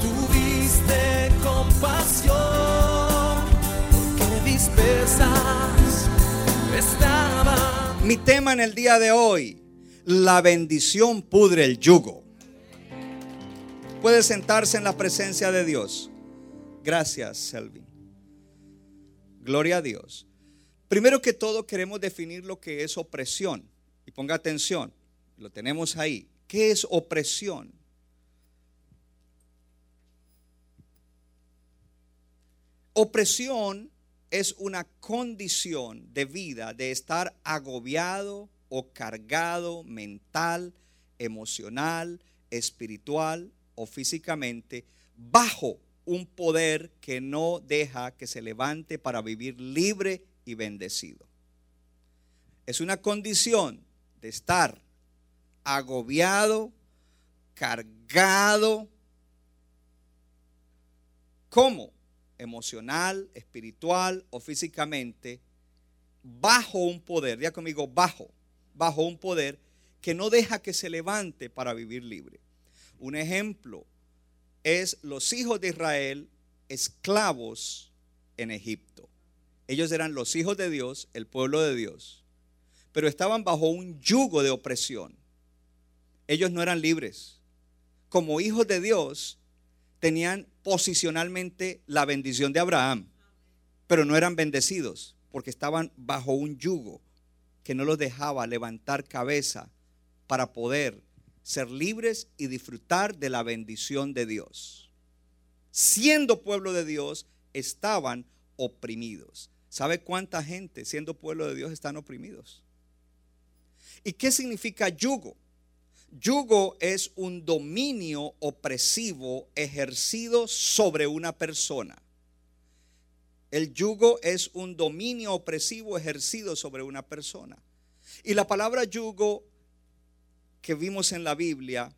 tuviste compasión, porque. Mi tema en el día de hoy, la bendición pudre el yugo. Puede sentarse en la presencia de Dios. Gracias, Selvin. Gloria a Dios. Primero que todo queremos definir lo que es opresión. Y ponga atención, lo tenemos ahí. ¿Qué es opresión? Opresión es una condición de vida de estar agobiado o cargado mental, emocional, espiritual o físicamente bajo un poder que no deja que se levante para vivir libre y bendecido. Es una condición de estar agobiado, cargado, ¿cómo? Emocional, espiritual o físicamente, bajo un poder, ya conmigo, bajo, bajo un poder que no deja que se levante para vivir libre. Un ejemplo es los hijos de Israel esclavos en Egipto. Ellos eran los hijos de Dios, el pueblo de Dios, pero estaban bajo un yugo de opresión. Ellos no eran libres. Como hijos de Dios, tenían posicionalmente la bendición de Abraham, pero no eran bendecidos porque estaban bajo un yugo que no los dejaba levantar cabeza para poder ser libres y disfrutar de la bendición de Dios. Siendo pueblo de Dios, estaban oprimidos. ¿Sabe cuánta gente siendo pueblo de Dios están oprimidos? ¿Y qué significa yugo? Yugo es un dominio opresivo ejercido sobre una persona. El yugo es un dominio opresivo ejercido sobre una persona. Y la palabra yugo que vimos en la Biblia,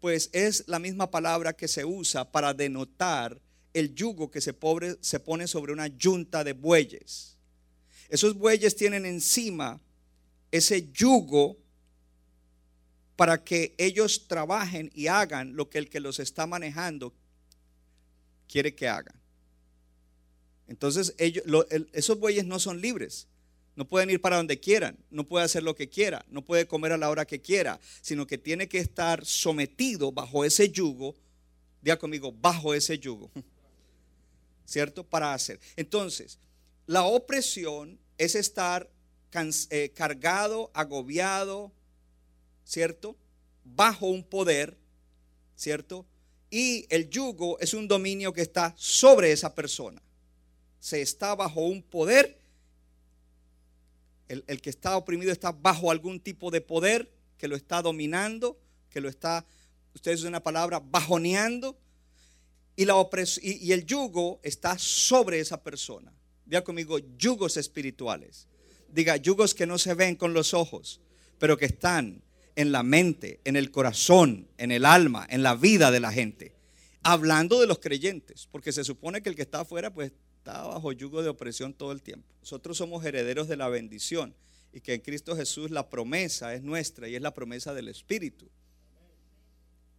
pues es la misma palabra que se usa para denotar el yugo que se, pone sobre una yunta de bueyes. Esos bueyes tienen encima ese yugo para que ellos trabajen y hagan lo que el que los está manejando quiere que hagan. Entonces ellos, esos bueyes no son libres. No pueden ir para donde quieran, no puede hacer lo que quiera, no puede comer a la hora que quiera, sino que tiene que estar sometido bajo ese yugo, diga conmigo, bajo ese yugo, ¿cierto? Para hacer. Entonces, la opresión es estar eh, cargado, agobiado, ¿cierto? Bajo un poder, ¿cierto? Y el yugo es un dominio que está sobre esa persona. Se está bajo un poder. El, que está oprimido está bajo algún tipo de poder que lo está dominando, que lo está, ustedes usan una palabra, bajoneando. Y, la y el yugo está sobre esa persona. Diga conmigo, yugos espirituales. Diga, yugos que no se ven con los ojos, pero que están en la mente, en el corazón, en el alma, en la vida de la gente. Hablando de los creyentes, porque se supone que el que está afuera pues está bajo yugo de opresión todo el tiempo. Nosotros somos herederos de la bendición y que en Cristo Jesús la promesa es nuestra y es la promesa del Espíritu.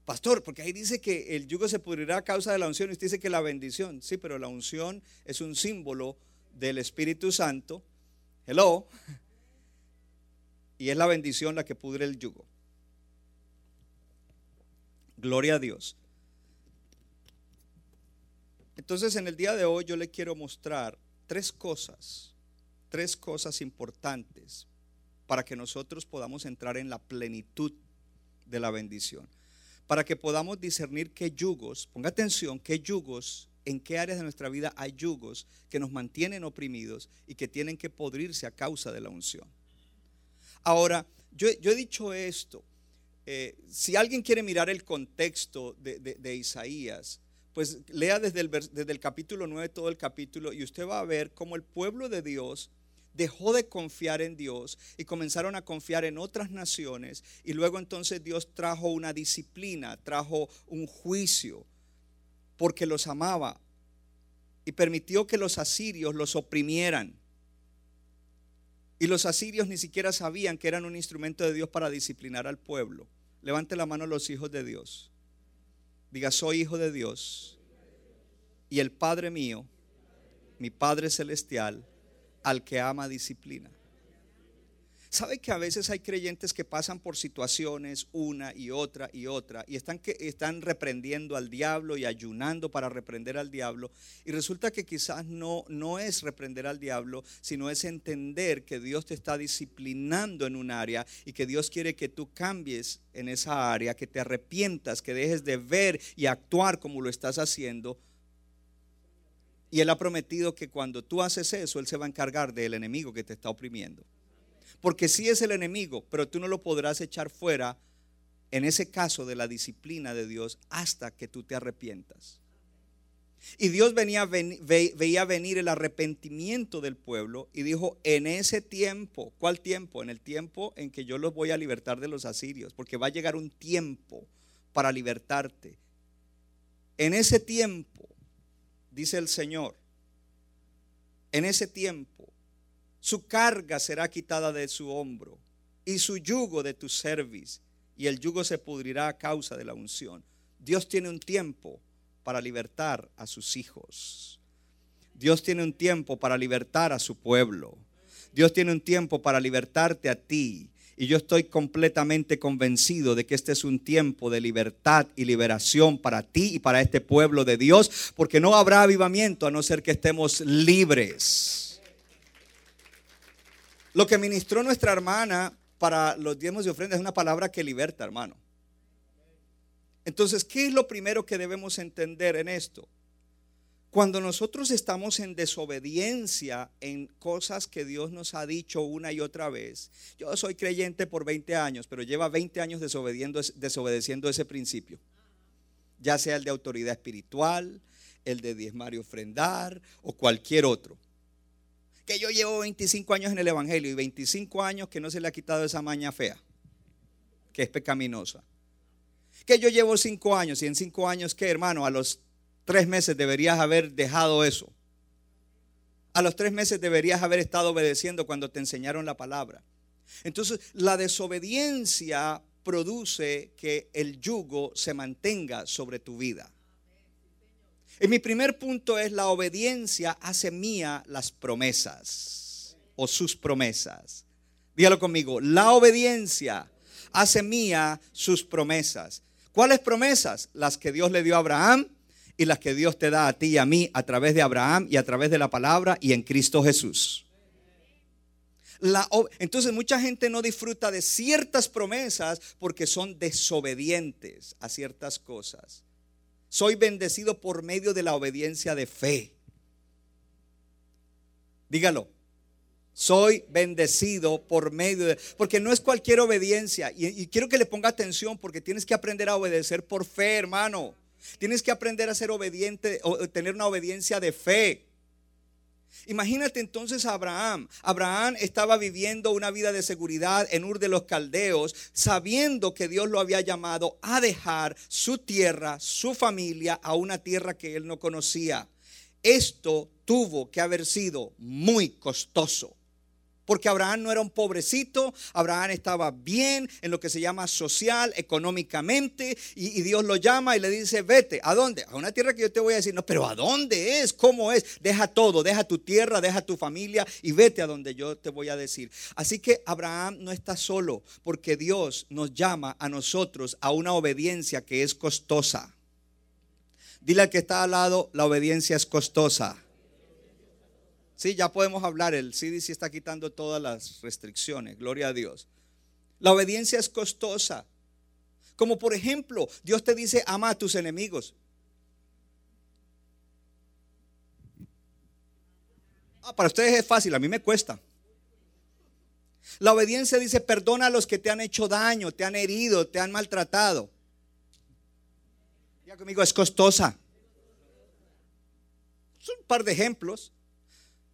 Pastor, porque ahí dice que el yugo se pudrirá a causa de la unción y usted dice que la bendición, sí, pero la unción es un símbolo del Espíritu Santo. Hello y es la bendición la que pudre el yugo. Gloria a Dios. Entonces en el día de hoy yo le quiero mostrar tres cosas, tres cosas importantes para que nosotros podamos entrar en la plenitud de la bendición. Para que podamos discernir qué yugos, ponga atención, qué yugos, en qué áreas de nuestra vida hay yugos que nos mantienen oprimidos y que tienen que podrirse a causa de la unción. Ahora, yo, he dicho esto, eh, si alguien quiere mirar el contexto de, Isaías, pues lea desde el, desde el capítulo 9 todo el capítulo y usted va a ver cómo el pueblo de Dios dejó de confiar en Dios y comenzaron a confiar en otras naciones y luego entonces Dios trajo una disciplina, trajo un juicio porque los amaba y permitió que los asirios los oprimieran. Y los asirios ni siquiera sabían que eran un instrumento de Dios para disciplinar al pueblo. Levante la mano los hijos de Dios. Diga, soy hijo de Dios. Y el Padre mío, mi Padre celestial, al que ama disciplina. ¿Sabe que a veces hay creyentes que pasan por situaciones una y otra y otra y están, que, están reprendiendo al diablo y ayunando para reprender al diablo? Y resulta que quizás no, no es reprender al diablo, sino es entender que Dios te está disciplinando en un área y que Dios quiere que tú cambies en esa área, que te arrepientas, que dejes de ver y actuar como lo estás haciendo. Y Él ha prometido que cuando tú haces eso, Él se va a encargar del enemigo que te está oprimiendo. Porque sí es el enemigo, pero tú no lo podrás echar fuera en ese caso de la disciplina de Dios hasta que tú te arrepientas. Y Dios venía, ven- ve- veía venir el arrepentimiento del pueblo y dijo, en ese tiempo, ¿cuál tiempo? En el tiempo en que yo los voy a libertar de los asirios, porque va a llegar un tiempo para libertarte. En ese tiempo, dice el Señor, en ese tiempo, su carga será quitada de su hombro y su yugo de tu cerviz, y el yugo se pudrirá a causa de la unción. Dios tiene un tiempo para libertar a sus hijos. Dios tiene un tiempo para libertar a su pueblo. Dios tiene un tiempo para libertarte a ti. Y yo estoy completamente convencido de que este es un tiempo de libertad y liberación para ti y para este pueblo de Dios, porque no habrá avivamiento a no ser que estemos libres. Lo que ministró nuestra hermana para los diezmos y ofrendas es una palabra que liberta, hermano. Entonces, ¿qué es lo primero que debemos entender en esto? Cuando nosotros estamos en desobediencia en cosas que Dios nos ha dicho una y otra vez, yo soy creyente por 20 años, pero lleva 20 años desobedeciendo ese principio, ya sea el de autoridad espiritual, el de diezmar y ofrendar o cualquier otro. Que yo llevo 25 años en el Evangelio y 25 años que no se le ha quitado esa maña fea, que es pecaminosa. Que yo llevo 5 años y en 5 años, ¿qué hermano? A los tres meses deberías haber dejado eso. A los tres meses deberías haber estado obedeciendo cuando te enseñaron la palabra. Entonces, la desobediencia produce que el yugo se mantenga sobre tu vida. Y mi primer punto es la obediencia hace mía las promesas o sus promesas. Dígalo conmigo, la obediencia hace mía sus promesas. ¿Cuáles promesas? Las que Dios le dio a Abraham y las que Dios te da a ti y a mí a través de Abraham y a través de la palabra y en Cristo Jesús. Entonces mucha gente no disfruta de ciertas promesas porque son desobedientes a ciertas cosas. Soy bendecido por medio de la obediencia de fe. Dígalo. Soy bendecido por medio de... Porque no es cualquier obediencia. Y, quiero que le ponga atención porque tienes que aprender a obedecer por fe, hermano. Tienes que aprender a ser obediente o tener una obediencia de fe. Imagínate entonces a Abraham. Abraham estaba viviendo una vida de seguridad en Ur de los Caldeos, sabiendo que Dios lo había llamado a dejar su tierra, su familia, a una tierra que él no conocía. Esto tuvo que haber sido muy costoso. Porque Abraham no era un pobrecito, Abraham estaba bien en lo que se llama social, económicamente, y, Dios lo llama y le dice, vete, ¿a dónde? A una tierra que yo te voy a decir, no, pero ¿a dónde es? ¿Cómo es? Deja todo, deja tu tierra, deja tu familia y vete a donde yo te voy a decir. Así que Abraham no está solo, porque Dios nos llama a nosotros a una obediencia que es costosa. Dile al que está al lado, la obediencia es costosa. Sí, ya podemos hablar. El CDC está quitando todas las restricciones. Gloria a Dios. La obediencia es costosa. Como por ejemplo, Dios te dice, ama a tus enemigos. Ah, para ustedes es fácil, a mí me cuesta. La obediencia dice, perdona a los que te han hecho daño, te han herido, te han maltratado. Ya conmigo, es costosa. Son un par de ejemplos.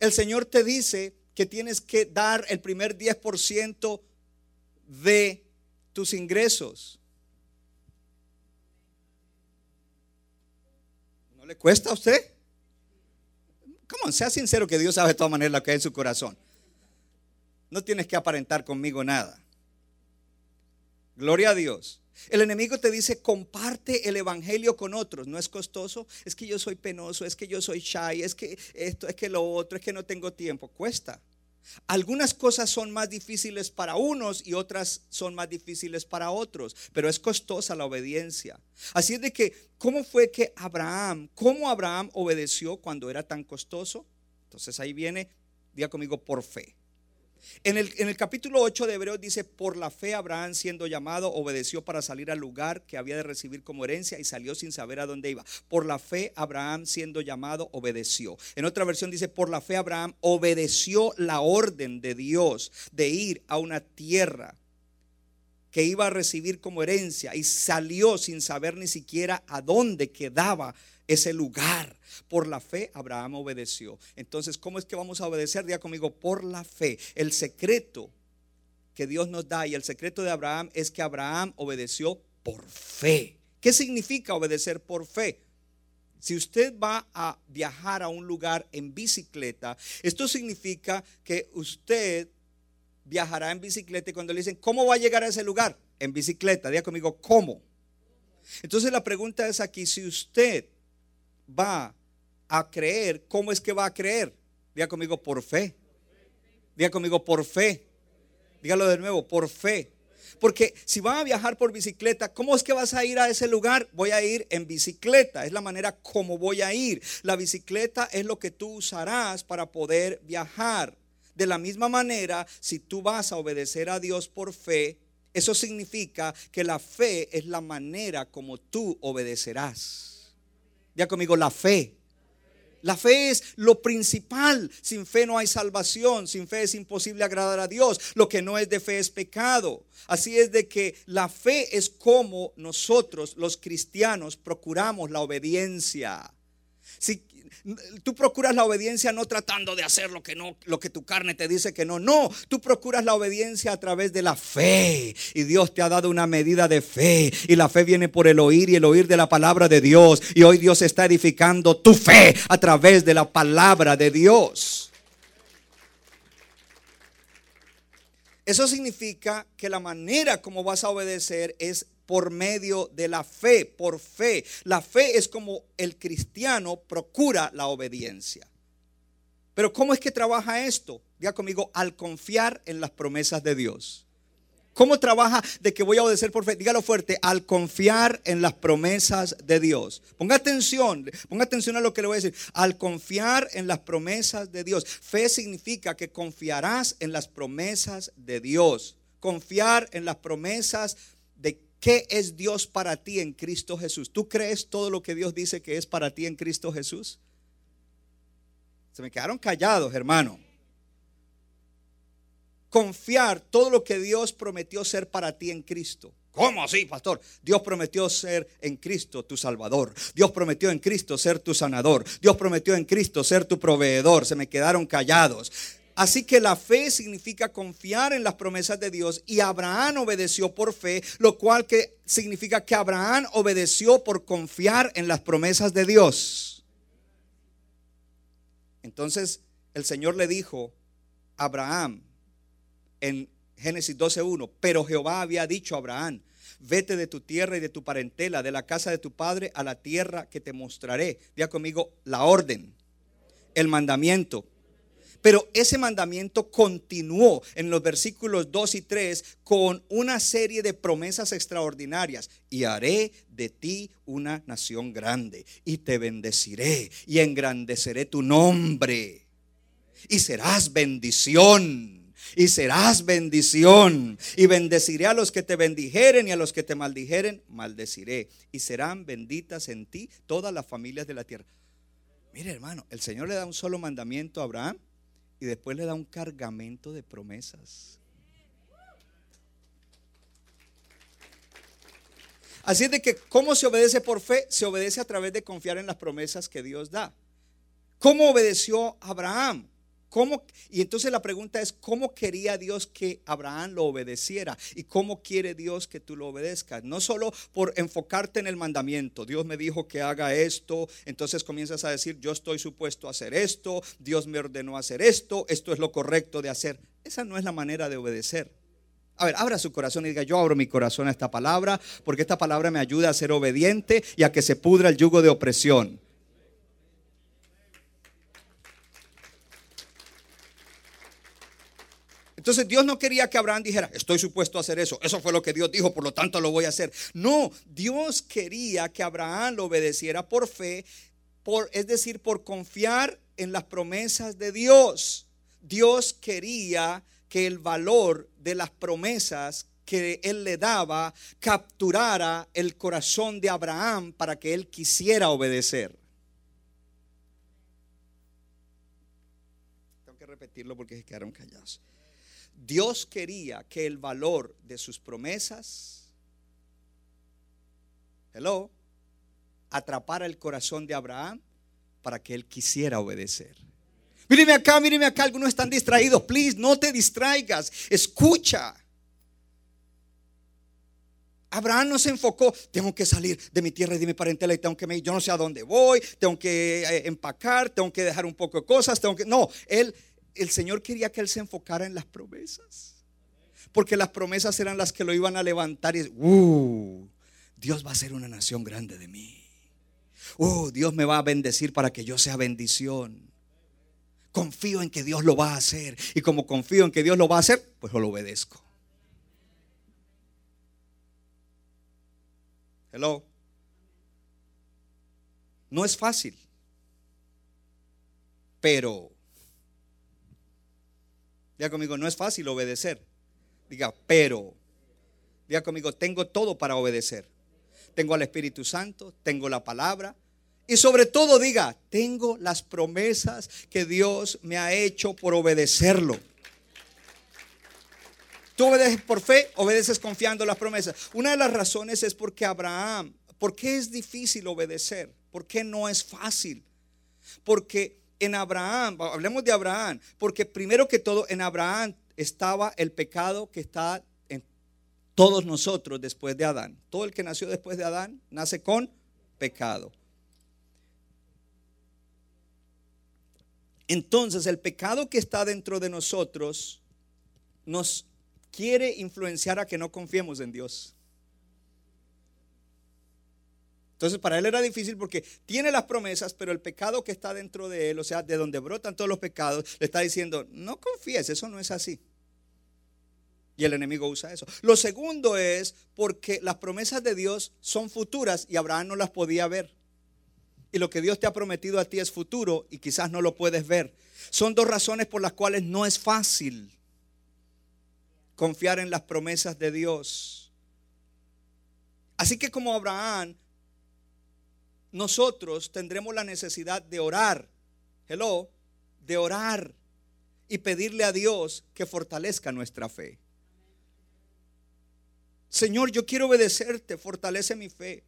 El Señor te dice que tienes que dar el primer 10% de tus ingresos. ¿No le cuesta a usted? ¿Cómo? Sea sincero que Dios sabe de todas maneras lo que hay en su corazón. No tienes que aparentar conmigo nada. Gloria a Dios. El enemigo te dice, comparte el evangelio con otros. No es costoso. Es que yo soy penoso, es que yo soy shy, es que esto, es que lo otro, es que no tengo tiempo. Cuesta. Algunas cosas son más difíciles para unos y otras son más difíciles para otros, pero es costosa la obediencia. Así es de que, ¿cómo fue que Abraham, cómo Abraham obedeció cuando era tan costoso? Entonces ahí viene, diga conmigo, por fe. En el, en el, capítulo 8 de Hebreos dice, por la fe Abraham siendo llamado, obedeció para salir al lugar que había de recibir como herencia y salió sin saber a dónde iba. Por la fe Abraham siendo llamado, obedeció. En otra versión dice, por la fe Abraham obedeció la orden de Dios de ir a una tierra que iba a recibir como herencia y salió sin saber ni siquiera a dónde quedaba ese lugar. Por la fe Abraham obedeció. Entonces, ¿cómo es que vamos a obedecer? Diga conmigo, por la fe. El secreto que Dios nos da y el secreto de Abraham es que Abraham obedeció por fe. ¿Qué significa obedecer por fe? Si usted va a viajar a un lugar en bicicleta, esto significa que usted viajará en bicicleta y cuando le dicen, ¿cómo va a llegar a ese lugar? En bicicleta. Diga conmigo, ¿cómo? Entonces la pregunta es aquí, si usted va a creer, ¿cómo es que va a creer? Diga conmigo, por fe. Diga conmigo, por fe. Dígalo de nuevo, por fe. Porque si van a viajar por bicicleta, ¿cómo es que vas a ir a ese lugar? Voy a ir en bicicleta. Es la manera como voy a ir. La bicicleta es lo que tú usarás para poder viajar. De la misma manera, si tú vas a obedecer a Dios por fe, eso significa que la fe es la manera como tú obedecerás. Ya conmigo, la fe. La fe es lo principal. Sin fe no hay salvación. Sin fe es imposible agradar a Dios. Lo que no es de fe es pecado. Así es de que la fe es como nosotros los cristianos procuramos la obediencia. Si tú procuras la obediencia no tratando de hacer lo que no lo que tu carne te dice que no, no, tú procuras la obediencia a través de la fe. Y Dios te ha dado una medida de fe. Y la fe viene por el oír y el oír de la palabra de Dios. Y hoy Dios está edificando tu fe a través de la palabra de Dios. Eso significa que la manera como vas a obedecer es por medio de la fe, por fe. La fe es como el cristiano procura la obediencia. Pero ¿cómo es que trabaja esto? Diga conmigo, al confiar en las promesas de Dios. ¿Cómo trabaja de que voy a obedecer por fe? Dígalo fuerte, al confiar en las promesas de Dios. Ponga atención, ponga atención a lo que le voy a decir. Al confiar en las promesas de Dios. Fe significa que confiarás en las promesas de Dios. Confiar en las promesas ¿Qué es Dios para ti en Cristo Jesús? ¿Tú crees todo lo que Dios dice que es para ti en Cristo Jesús? Se me quedaron callados, hermano. Confiar todo lo que Dios prometió ser para ti en Cristo. ¿Cómo así, pastor? Dios prometió ser en Cristo tu Salvador. Dios prometió en Cristo ser tu sanador. Dios prometió en Cristo ser tu proveedor. Se me quedaron callados. Así que la fe significa confiar en las promesas de Dios y Abraham obedeció por fe, lo cual que significa que Abraham obedeció por confiar en las promesas de Dios. Entonces el Señor le dijo a Abraham en Génesis 12:1, pero Jehová había dicho a Abraham, vete de tu tierra y de tu parentela, de la casa de tu padre a la tierra que te mostraré. Diga conmigo la orden, el mandamiento pero ese mandamiento continuó en los versículos 2 y 3 con una serie de promesas extraordinarias. Y haré de ti una nación grande. Y te bendeciré y engrandeceré tu nombre. Y serás bendición. Y serás bendición. Y bendeciré a los que te bendijeren y a los que te maldijeren, maldeciré. Y serán benditas en ti todas las familias de la tierra. Mire hermano, el Señor le da un solo mandamiento a Abraham y después le da un cargamento de promesas. Así es de que, ¿cómo se obedece por fe? Se obedece a través de confiar en las promesas que Dios da. ¿Cómo obedeció Abraham? ¿Cómo? Y entonces la pregunta es, ¿cómo quería Dios que Abraham lo obedeciera? ¿Y cómo quiere Dios que tú lo obedezcas? No solo por enfocarte en el mandamiento. Dios me dijo que haga esto, entonces comienzas a decir, yo estoy supuesto a hacer esto, Dios me ordenó hacer esto, esto es lo correcto de hacer. Esa no es la manera de obedecer. A ver, abra su corazón y diga, yo abro mi corazón a esta palabra, porque esta palabra me ayuda a ser obediente y a que se pudra el yugo de opresión. Entonces Dios no quería que Abraham dijera, estoy supuesto a hacer eso. Eso fue lo que Dios dijo, por lo tanto lo voy a hacer. No, Dios quería que Abraham lo obedeciera por fe, por, es decir, por confiar en las promesas de Dios. Dios quería que el valor de las promesas que él le daba capturara el corazón de Abraham para que él quisiera obedecer. Tengo que repetirlo porque se quedaron callados. Dios quería que el valor de sus promesas, hello, atrapara el corazón de Abraham para que él quisiera obedecer. Míreme acá, míreme acá, algunos están distraídos. Please, no te distraigas. Escucha. Abraham no se enfocó, tengo que salir de mi tierra y de mi parentela y tengo que yo no sé a dónde voy, tengo que eh, empacar, tengo que dejar un poco de cosas, tengo que no, él el Señor quería que él se enfocara en las promesas. Porque las promesas eran las que lo iban a levantar y uh, Dios va a ser una nación grande de mí. Uh, Dios me va a bendecir para que yo sea bendición. Confío en que Dios lo va a hacer. Y como confío en que Dios lo va a hacer, pues lo obedezco. Hello. No es fácil. Pero Diga conmigo, no es fácil obedecer. Diga, pero. Diga conmigo, tengo todo para obedecer. Tengo al Espíritu Santo, tengo la palabra. Y sobre todo diga, tengo las promesas que Dios me ha hecho por obedecerlo. Tú obedeces por fe, obedeces confiando las promesas. Una de las razones es porque Abraham, ¿por qué es difícil obedecer? ¿Por qué no es fácil? Porque en Abraham, hablemos de Abraham, porque primero que todo en Abraham estaba el pecado que está en todos nosotros después de Adán. Todo el que nació después de Adán nace con pecado. Entonces el pecado que está dentro de nosotros nos quiere influenciar a que no confiemos en Dios. Entonces para él era difícil porque tiene las promesas, pero el pecado que está dentro de él, o sea, de donde brotan todos los pecados, le está diciendo, no confíes, eso no es así. Y el enemigo usa eso. Lo segundo es porque las promesas de Dios son futuras y Abraham no las podía ver. Y lo que Dios te ha prometido a ti es futuro y quizás no lo puedes ver. Son dos razones por las cuales no es fácil confiar en las promesas de Dios. Así que como Abraham, nosotros tendremos la necesidad de orar, hello, de orar y pedirle a Dios que fortalezca nuestra fe. Señor, yo quiero obedecerte, fortalece mi fe.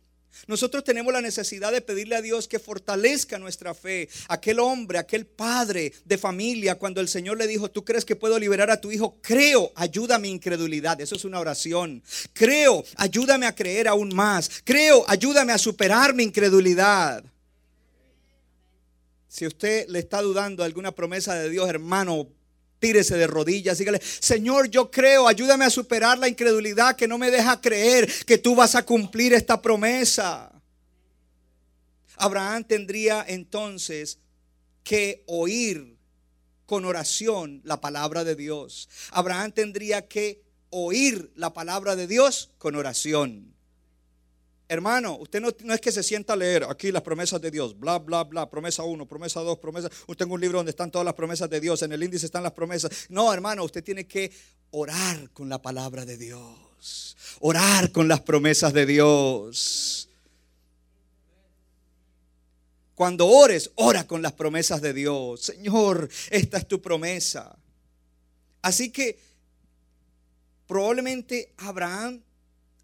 Nosotros tenemos la necesidad de pedirle a Dios que fortalezca nuestra fe. Aquel hombre, aquel padre de familia, cuando el Señor le dijo, ¿tú crees que puedo liberar a tu hijo? Creo, ayuda a mi incredulidad. Eso es una oración. Creo, ayúdame a creer aún más. Creo, ayúdame a superar mi incredulidad. Si usted le está dudando alguna promesa de Dios, hermano, tírese de rodillas, dígale, Señor, yo creo, ayúdame a superar la incredulidad que no me deja creer que tú vas a cumplir esta promesa. Abraham tendría entonces que oír con oración la palabra de Dios. Abraham tendría que oír la palabra de Dios con oración. Hermano, usted no, es que se sienta a leer aquí las promesas de Dios, bla, bla, bla, promesa 1, promesa 2, promesa. Usted tengo un libro donde están todas las promesas de Dios, en el índice están las promesas. No, hermano, usted tiene que orar con la palabra de Dios, orar con las promesas de Dios. Cuando ores, ora con las promesas de Dios. Señor, esta es tu promesa. Así que probablemente Abraham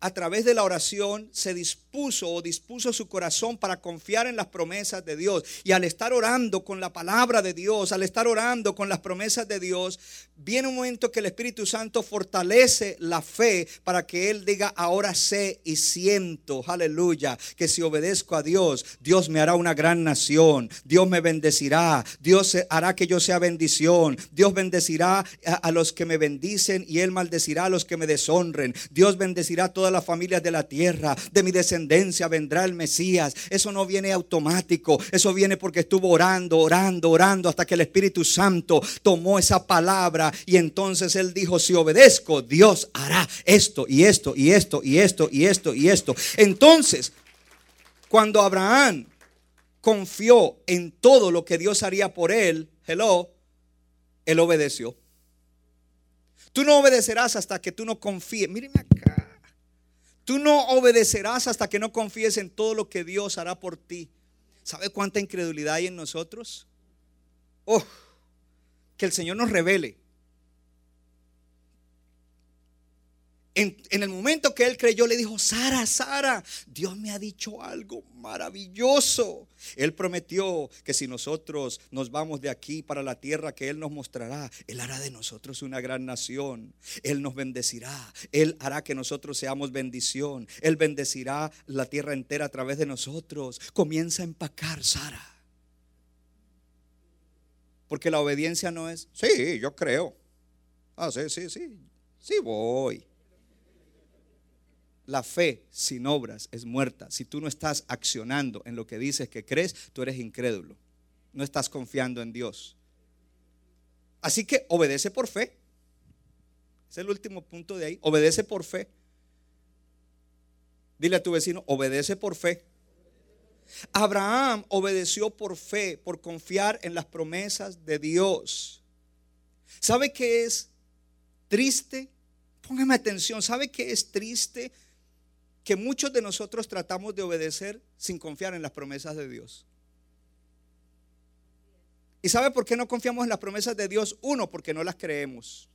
a través de la oración se dispuso o dispuso su corazón para confiar en las promesas de Dios. Y al estar orando con la palabra de Dios, al estar orando con las promesas de Dios, viene un momento que el Espíritu Santo fortalece la fe para que Él diga, ahora sé y siento, aleluya, que si obedezco a Dios, Dios me hará una gran nación, Dios me bendecirá, Dios hará que yo sea bendición, Dios bendecirá a, los que me bendicen y Él maldecirá a los que me deshonren, Dios bendecirá a todas las familias de la tierra, de mi descendencia vendrá el Mesías. Eso no viene automático, eso viene porque estuvo orando, orando, orando hasta que el Espíritu Santo tomó esa palabra y entonces él dijo, si obedezco, Dios hará esto y esto y esto y esto y esto y esto. Entonces, cuando Abraham confió en todo lo que Dios haría por él, hello, él obedeció. Tú no obedecerás hasta que tú no confíes. Míreme. Tú no obedecerás hasta que no confíes en todo lo que Dios hará por ti. ¿Sabe cuánta incredulidad hay en nosotros? Oh, que el Señor nos revele En, el momento que él creyó, le dijo, Sara, Sara, Dios me ha dicho algo maravilloso. Él prometió que si nosotros nos vamos de aquí para la tierra que Él nos mostrará, Él hará de nosotros una gran nación. Él nos bendecirá. Él hará que nosotros seamos bendición. Él bendecirá la tierra entera a través de nosotros. Comienza a empacar, Sara. Porque la obediencia no es, sí, yo creo. Ah, sí, sí, sí. Sí voy. La fe sin obras es muerta. Si tú no estás accionando en lo que dices que crees, tú eres incrédulo. No estás confiando en Dios. Así que obedece por fe. Es el último punto de ahí. Obedece por fe. Dile a tu vecino, obedece por fe. Abraham obedeció por fe, por confiar en las promesas de Dios. ¿Sabe qué es triste? Póngame atención. ¿Sabe qué es triste? Que muchos de nosotros tratamos de obedecer sin confiar en las promesas de Dios. ¿Y sabe por qué no confiamos en las promesas de Dios? Uno, porque no las creemos.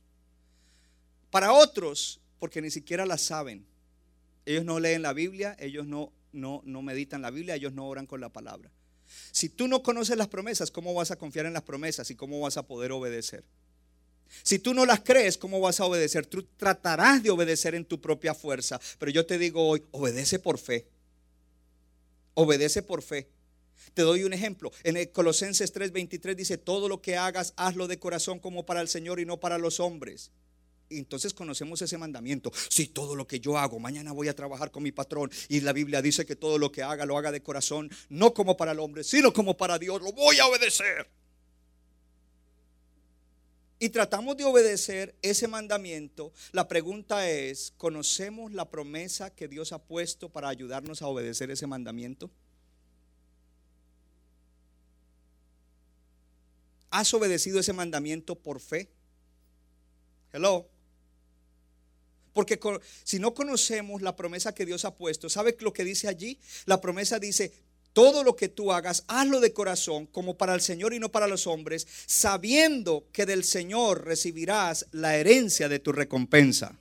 Para otros, porque ni siquiera las saben. Ellos no leen la Biblia, ellos no, no, no meditan la Biblia, ellos no oran con la palabra. Si tú no conoces las promesas, ¿cómo vas a confiar en las promesas y cómo vas a poder obedecer? Si tú no las crees, ¿cómo vas a obedecer? Tú tratarás de obedecer en tu propia fuerza. Pero yo te digo hoy, obedece por fe. Obedece por fe. Te doy un ejemplo. En el Colosenses 3:23 dice, todo lo que hagas, hazlo de corazón como para el Señor y no para los hombres. Y entonces conocemos ese mandamiento. Si todo lo que yo hago, mañana voy a trabajar con mi patrón y la Biblia dice que todo lo que haga lo haga de corazón, no como para el hombre, sino como para Dios, lo voy a obedecer y tratamos de obedecer ese mandamiento, la pregunta es, ¿conocemos la promesa que Dios ha puesto para ayudarnos a obedecer ese mandamiento? ¿Has obedecido ese mandamiento por fe? Hello. Porque si no conocemos la promesa que Dios ha puesto, ¿sabe lo que dice allí? La promesa dice, todo lo que tú hagas, hazlo de corazón, como para el Señor y no para los hombres, sabiendo que del Señor recibirás la herencia de tu recompensa.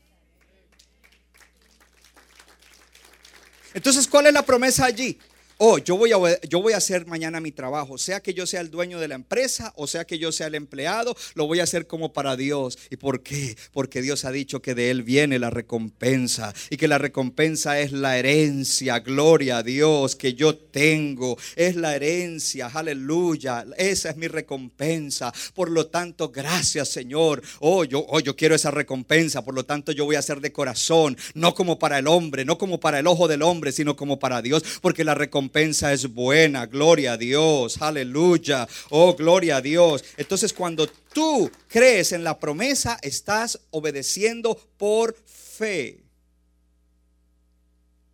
Entonces, ¿cuál es la promesa allí? Oh, yo voy, a, yo voy a hacer mañana mi trabajo, sea que yo sea el dueño de la empresa o sea que yo sea el empleado, lo voy a hacer como para Dios. ¿Y por qué? Porque Dios ha dicho que de Él viene la recompensa y que la recompensa es la herencia, gloria a Dios, que yo tengo, es la herencia, aleluya, esa es mi recompensa. Por lo tanto, gracias Señor. Oh, yo, oh, yo quiero esa recompensa, por lo tanto yo voy a hacer de corazón, no como para el hombre, no como para el ojo del hombre, sino como para Dios, porque la recompensa recompensa es buena. Gloria a Dios. Aleluya. Oh, gloria a Dios. Entonces cuando tú crees en la promesa, estás obedeciendo por fe.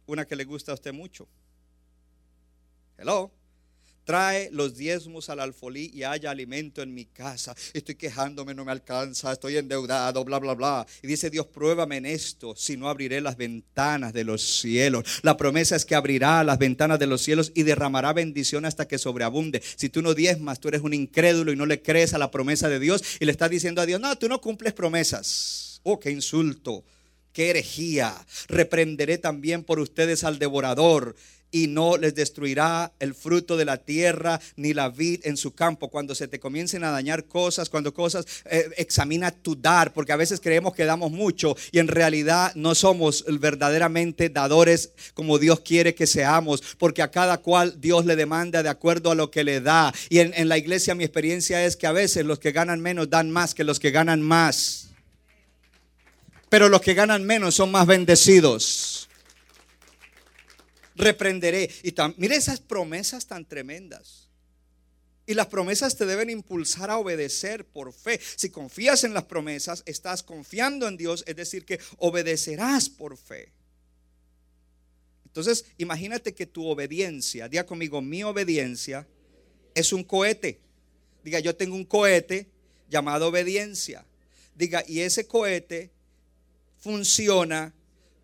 Una que le gusta a usted mucho. Hello trae los diezmos al alfolí y haya alimento en mi casa. Estoy quejándome, no me alcanza, estoy endeudado, bla, bla, bla. Y dice Dios, pruébame en esto, si no abriré las ventanas de los cielos. La promesa es que abrirá las ventanas de los cielos y derramará bendición hasta que sobreabunde. Si tú no diezmas, tú eres un incrédulo y no le crees a la promesa de Dios y le estás diciendo a Dios, no, tú no cumples promesas. Oh, qué insulto. qué herejía. Reprenderé también por ustedes al devorador y no les destruirá el fruto de la tierra ni la vid en su campo. Cuando se te comiencen a dañar cosas, cuando cosas, eh, examina tu dar, porque a veces creemos que damos mucho y en realidad no somos verdaderamente dadores como Dios quiere que seamos, porque a cada cual Dios le demanda de acuerdo a lo que le da. Y en, en la iglesia mi experiencia es que a veces los que ganan menos dan más que los que ganan más. Pero los que ganan menos son más bendecidos reprenderé. Y mire esas promesas tan tremendas. Y las promesas te deben impulsar a obedecer por fe. Si confías en las promesas, estás confiando en Dios, es decir, que obedecerás por fe. Entonces, imagínate que tu obediencia, diga conmigo, mi obediencia es un cohete. Diga, yo tengo un cohete llamado obediencia. Diga, y ese cohete funciona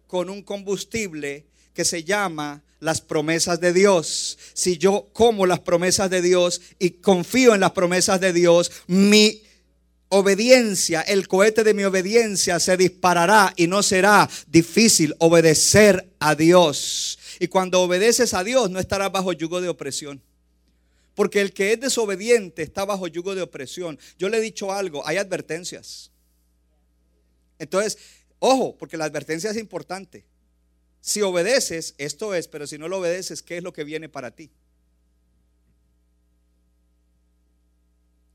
con un combustible que se llama las promesas de Dios. Si yo como las promesas de Dios y confío en las promesas de Dios, mi obediencia, el cohete de mi obediencia se disparará y no será difícil obedecer a Dios. Y cuando obedeces a Dios no estarás bajo yugo de opresión. Porque el que es desobediente está bajo yugo de opresión. Yo le he dicho algo, hay advertencias. Entonces, ojo, porque la advertencia es importante. Si obedeces, esto es, pero si no lo obedeces, ¿qué es lo que viene para ti?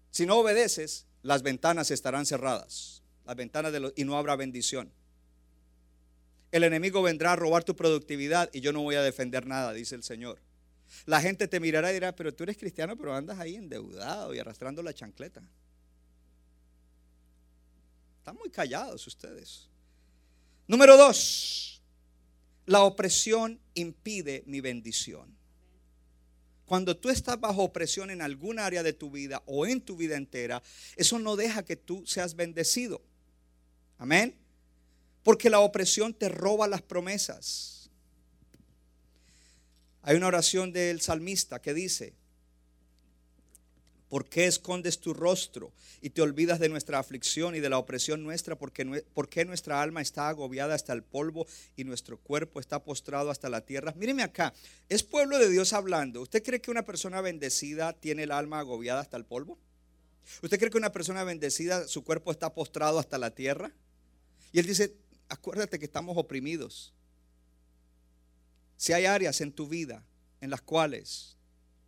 Si no obedeces, las ventanas estarán cerradas, las ventanas de los, y no habrá bendición. El enemigo vendrá a robar tu productividad y yo no voy a defender nada, dice el Señor. La gente te mirará y dirá, pero tú eres cristiano, pero andas ahí endeudado y arrastrando la chancleta. Están muy callados ustedes. Número dos, la opresión impide mi bendición. Cuando tú estás bajo opresión en algún área de tu vida o en tu vida entera, eso no deja que tú seas bendecido. Amén. Porque la opresión te roba las promesas. Hay una oración del salmista que dice, ¿Por qué escondes tu rostro y te olvidas de nuestra aflicción y de la opresión nuestra? ¿Por qué nuestra alma está agobiada hasta el polvo y nuestro cuerpo está postrado hasta la tierra? Míreme acá, es pueblo de Dios hablando. ¿Usted cree que una persona bendecida tiene el alma agobiada hasta el polvo? ¿Usted cree que una persona bendecida su cuerpo está postrado hasta la tierra? Y él dice, acuérdate que estamos oprimidos. Si hay áreas en tu vida en las cuales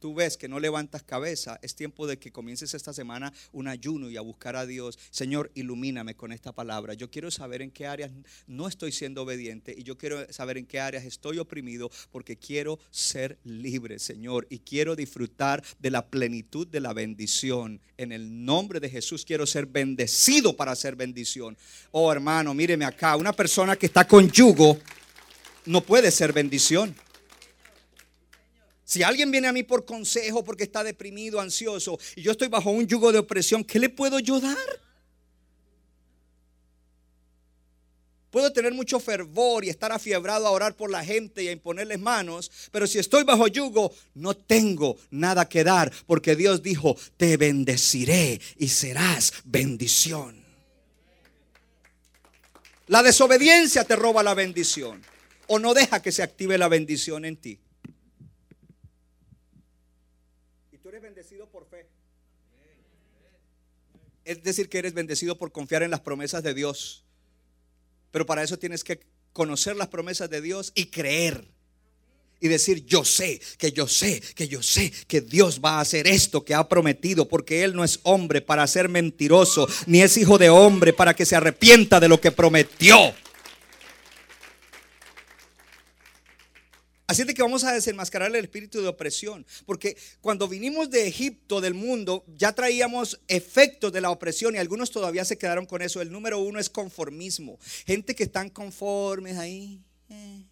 tú ves que no levantas cabeza, es tiempo de que comiences esta semana un ayuno y a buscar a Dios. Señor, ilumíname con esta palabra. Yo quiero saber en qué áreas no estoy siendo obediente y yo quiero saber en qué áreas estoy oprimido porque quiero ser libre, Señor, y quiero disfrutar de la plenitud de la bendición. En el nombre de Jesús quiero ser bendecido para ser bendición. Oh, hermano, míreme acá, una persona que está con yugo no puede ser bendición. Si alguien viene a mí por consejo porque está deprimido, ansioso, y yo estoy bajo un yugo de opresión, ¿qué le puedo yo dar? Puedo tener mucho fervor y estar afiebrado a orar por la gente y a imponerles manos, pero si estoy bajo yugo, no tengo nada que dar, porque Dios dijo, te bendeciré y serás bendición. La desobediencia te roba la bendición o no deja que se active la bendición en ti. Bendecido por fe. Es decir, que eres bendecido por confiar en las promesas de Dios. Pero para eso tienes que conocer las promesas de Dios y creer. Y decir, yo sé, que yo sé, que yo sé que Dios va a hacer esto que ha prometido, porque Él no es hombre para ser mentiroso, ni es hijo de hombre para que se arrepienta de lo que prometió. Así de que vamos a desenmascarar el espíritu de opresión, porque cuando vinimos de Egipto, del mundo, ya traíamos efectos de la opresión y algunos todavía se quedaron con eso. El número uno es conformismo. Gente que están conformes ahí. Eh.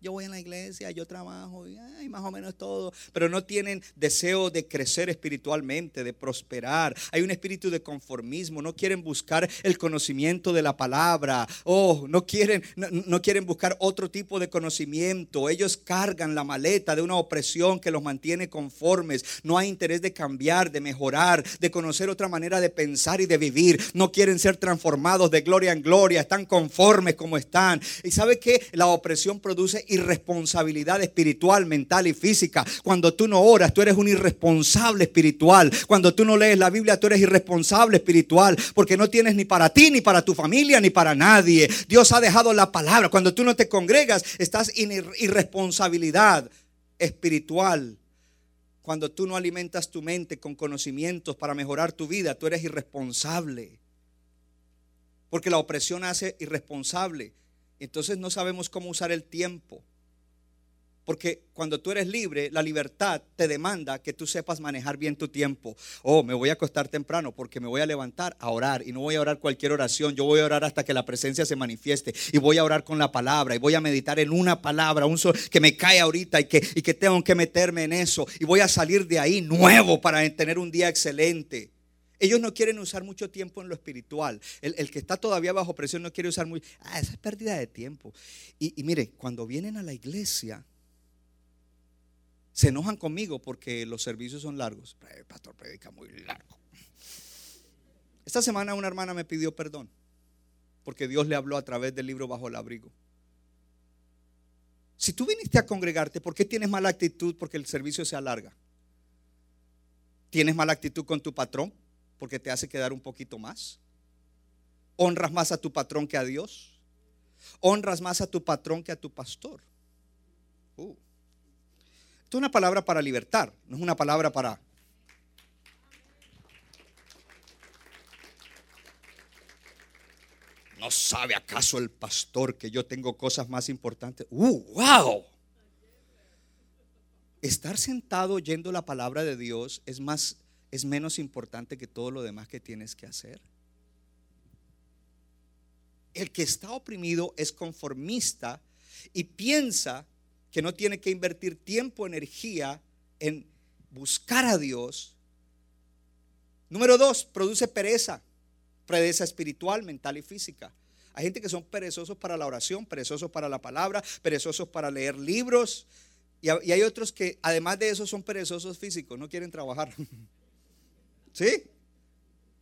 Yo voy a la iglesia, yo trabajo, y más o menos todo, pero no tienen deseo de crecer espiritualmente, de prosperar. Hay un espíritu de conformismo, no quieren buscar el conocimiento de la palabra, oh, no quieren, no, no quieren buscar otro tipo de conocimiento. Ellos cargan la maleta de una opresión que los mantiene conformes. No hay interés de cambiar, de mejorar, de conocer otra manera de pensar y de vivir. No quieren ser transformados de gloria en gloria, están conformes como están. Y sabe que la opresión produce irresponsabilidad espiritual, mental y física. Cuando tú no oras, tú eres un irresponsable espiritual. Cuando tú no lees la Biblia, tú eres irresponsable espiritual. Porque no tienes ni para ti, ni para tu familia, ni para nadie. Dios ha dejado la palabra. Cuando tú no te congregas, estás en irresponsabilidad espiritual. Cuando tú no alimentas tu mente con conocimientos para mejorar tu vida, tú eres irresponsable. Porque la opresión hace irresponsable. Entonces no sabemos cómo usar el tiempo. Porque cuando tú eres libre, la libertad te demanda que tú sepas manejar bien tu tiempo. Oh, me voy a acostar temprano porque me voy a levantar a orar y no voy a orar cualquier oración. Yo voy a orar hasta que la presencia se manifieste y voy a orar con la palabra y voy a meditar en una palabra, un sol que me cae ahorita y que, y que tengo que meterme en eso y voy a salir de ahí nuevo para tener un día excelente. Ellos no quieren usar mucho tiempo en lo espiritual. El, que está todavía bajo presión no quiere usar muy... Ah, esa es pérdida de tiempo. Y, y mire, cuando vienen a la iglesia, se enojan conmigo porque los servicios son largos. El pastor predica muy largo. Esta semana una hermana me pidió perdón porque Dios le habló a través del libro Bajo el Abrigo. Si tú viniste a congregarte, ¿por qué tienes mala actitud porque el servicio se alarga? ¿Tienes mala actitud con tu patrón? Porque te hace quedar un poquito más. Honras más a tu patrón que a Dios. Honras más a tu patrón que a tu pastor. Uh. Esto es una palabra para libertar, no es una palabra para... ¿No sabe acaso el pastor que yo tengo cosas más importantes? ¡Uh, wow! Estar sentado oyendo la palabra de Dios es más es menos importante que todo lo demás que tienes que hacer. El que está oprimido es conformista y piensa que no tiene que invertir tiempo, energía en buscar a Dios. Número dos, produce pereza, pereza espiritual, mental y física. Hay gente que son perezosos para la oración, perezosos para la palabra, perezosos para leer libros. Y hay otros que además de eso son perezosos físicos, no quieren trabajar. ¿Sí?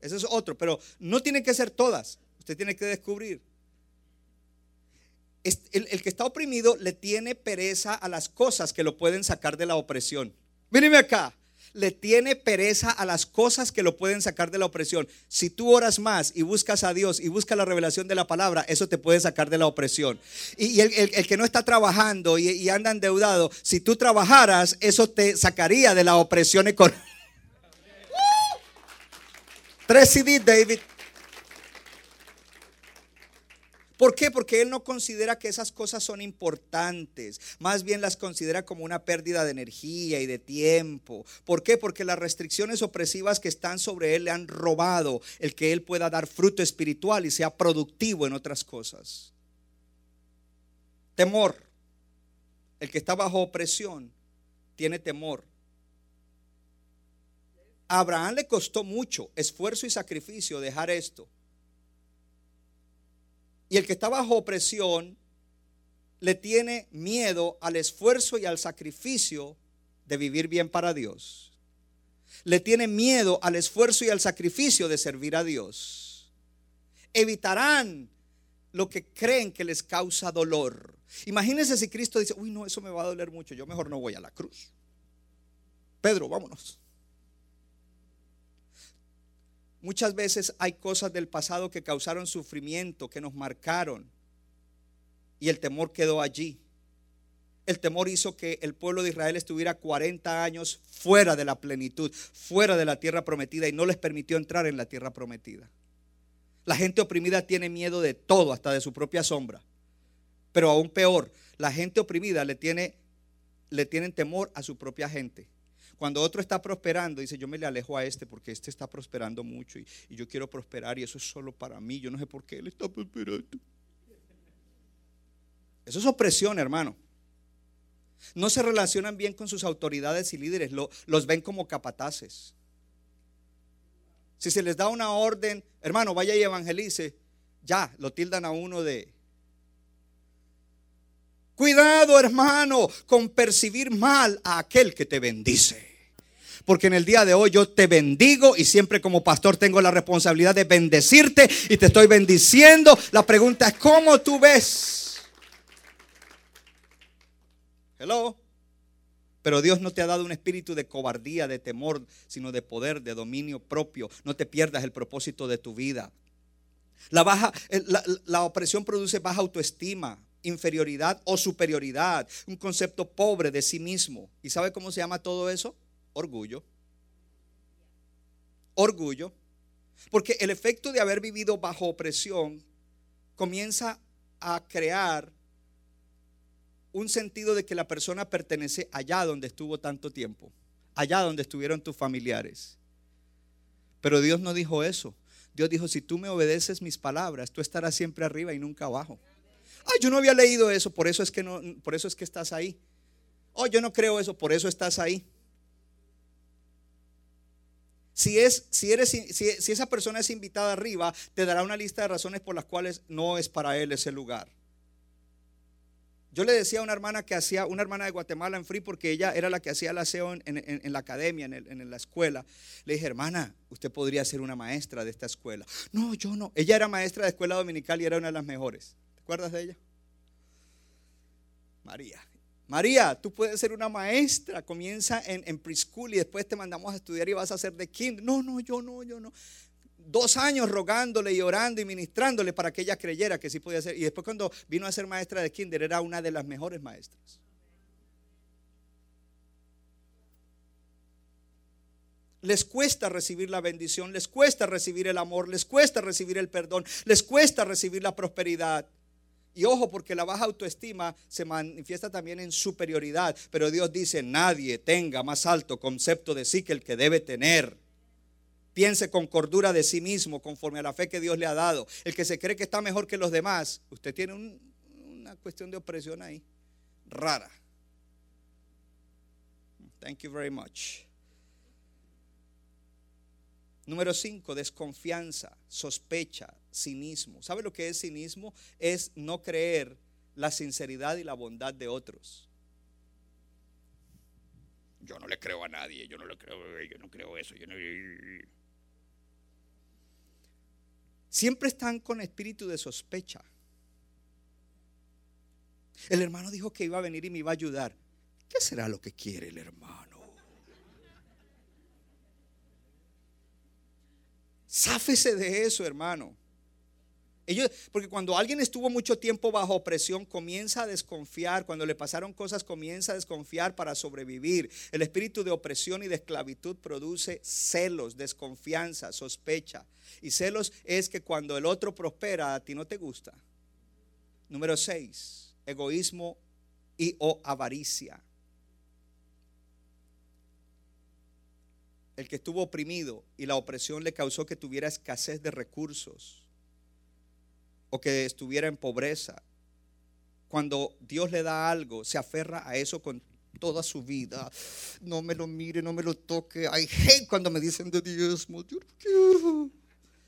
Ese es otro, pero no tienen que ser todas. Usted tiene que descubrir. El, el, que está oprimido le tiene pereza a las cosas que lo pueden sacar de la opresión. Míreme acá. Le tiene pereza a las cosas que lo pueden sacar de la opresión. Si tú oras más y buscas a Dios y buscas la revelación de la palabra, eso te puede sacar de la opresión. Y, el, que no está trabajando y, y anda endeudado, si tú trabajaras, eso te sacaría de la opresión económica. Tres David. ¿Por qué? Porque él no considera que esas cosas son importantes. Más bien las considera como una pérdida de energía y de tiempo. ¿Por qué? Porque las restricciones opresivas que están sobre él le han robado el que él pueda dar fruto espiritual y sea productivo en otras cosas. Temor. El que está bajo opresión tiene temor. A Abraham le costó mucho esfuerzo y sacrificio dejar esto. Y el que está bajo opresión le tiene miedo al esfuerzo y al sacrificio de vivir bien para Dios. Le tiene miedo al esfuerzo y al sacrificio de servir a Dios. Evitarán lo que creen que les causa dolor. Imagínense si Cristo dice, uy, no, eso me va a doler mucho, yo mejor no voy a la cruz. Pedro, vámonos. Muchas veces hay cosas del pasado que causaron sufrimiento, que nos marcaron. Y el temor quedó allí. El temor hizo que el pueblo de Israel estuviera 40 años fuera de la plenitud, fuera de la tierra prometida y no les permitió entrar en la tierra prometida. La gente oprimida tiene miedo de todo, hasta de su propia sombra. Pero aún peor, la gente oprimida le tiene le tienen temor a su propia gente. Cuando otro está prosperando, dice, yo me le alejo a este porque este está prosperando mucho y, yo quiero prosperar y eso es solo para mí. Yo no sé por qué él está prosperando. Eso es opresión, hermano. No se relacionan bien con sus autoridades y líderes, los ven como capataces. Si se les da una orden, hermano, vaya y evangelice, ya lo tildan a uno de... Cuidado, hermano, con percibir mal a aquel que te bendice. Porque en el día de hoy yo te bendigo y siempre como pastor tengo la responsabilidad de bendecirte y te estoy bendiciendo. La pregunta es, ¿cómo tú ves? Hello. Pero Dios no te ha dado un espíritu de cobardía, de temor, sino de poder, de dominio propio. No te pierdas el propósito de tu vida. La, baja, la, opresión produce baja autoestima, inferioridad o superioridad, un concepto pobre de sí mismo. ¿Y sabe cómo se llama todo eso? Orgullo. Orgullo. Porque el efecto de haber vivido bajo opresión comienza a crear un sentido de que la persona pertenece allá donde estuvo tanto tiempo, allá donde estuvieron tus familiares. Pero Dios no dijo eso. Dios dijo, si tú me obedeces mis palabras, tú estarás siempre arriba y nunca abajo. Ay, yo no había leído eso, por eso es que no, por eso es que estás ahí. Oh, yo no creo eso, por eso estás ahí. Si, es, si, eres, si, esa persona es invitada arriba, te dará una lista de razones por las cuales no es para él ese lugar. Yo le decía a una hermana que hacía, una hermana de Guatemala en Free, porque ella era la que hacía el aseo en, la academia, en, la escuela. Le dije, hermana, usted podría ser una maestra de esta escuela. No, yo no. Ella era maestra de escuela dominical y era una de las mejores. ¿Te acuerdas de ella? María. María, tú puedes ser una maestra. Comienza en, en preschool y después te mandamos a estudiar y vas a ser de kinder. No, no, yo no, yo no dos años rogándole y orando y ministrándole para que ella creyera que sí podía ser. Y después cuando vino a ser maestra de kinder era una de las mejores maestras. Les cuesta recibir la bendición, les cuesta recibir el amor, les cuesta recibir el perdón, les cuesta recibir la prosperidad. Y ojo, porque la baja autoestima se manifiesta también en superioridad. Pero Dios dice, nadie tenga más alto concepto de sí que el que debe tener piense con cordura de sí mismo, conforme a la fe que Dios le ha dado. El que se cree que está mejor que los demás, usted tiene una cuestión de opresión ahí, rara. Thank you very much. Número 5, desconfianza, sospecha, cinismo. ¿Sabe lo que es cinismo? Es no creer la sinceridad y la bondad de otros. Yo no le creo a nadie, yo no le creo, yo no creo eso, yo no siempre están con espíritu de sospecha. El hermano dijo que iba a venir y me iba a ayudar. ¿Qué será lo que quiere el hermano? Sáfese de eso, hermano. Ellos, porque cuando alguien estuvo mucho tiempo bajo presión, comienza a desconfiar. Cuando le pasaron cosas, comienza a desconfiar para sobrevivir. El espíritu de opresión y de esclavitud produce celos, desconfianza, sospecha. Y celos es que cuando el otro prospera, a ti no te gusta. Número 6, egoísmo y o avaricia. El que estuvo oprimido y la opresión le causó que tuviera escasez de recursos o que estuviera en pobreza, cuando Dios le da algo, se aferra a eso con toda su vida. No me lo mire, no me lo toque. I hate cuando me dicen de diezmo. Yo no quiero.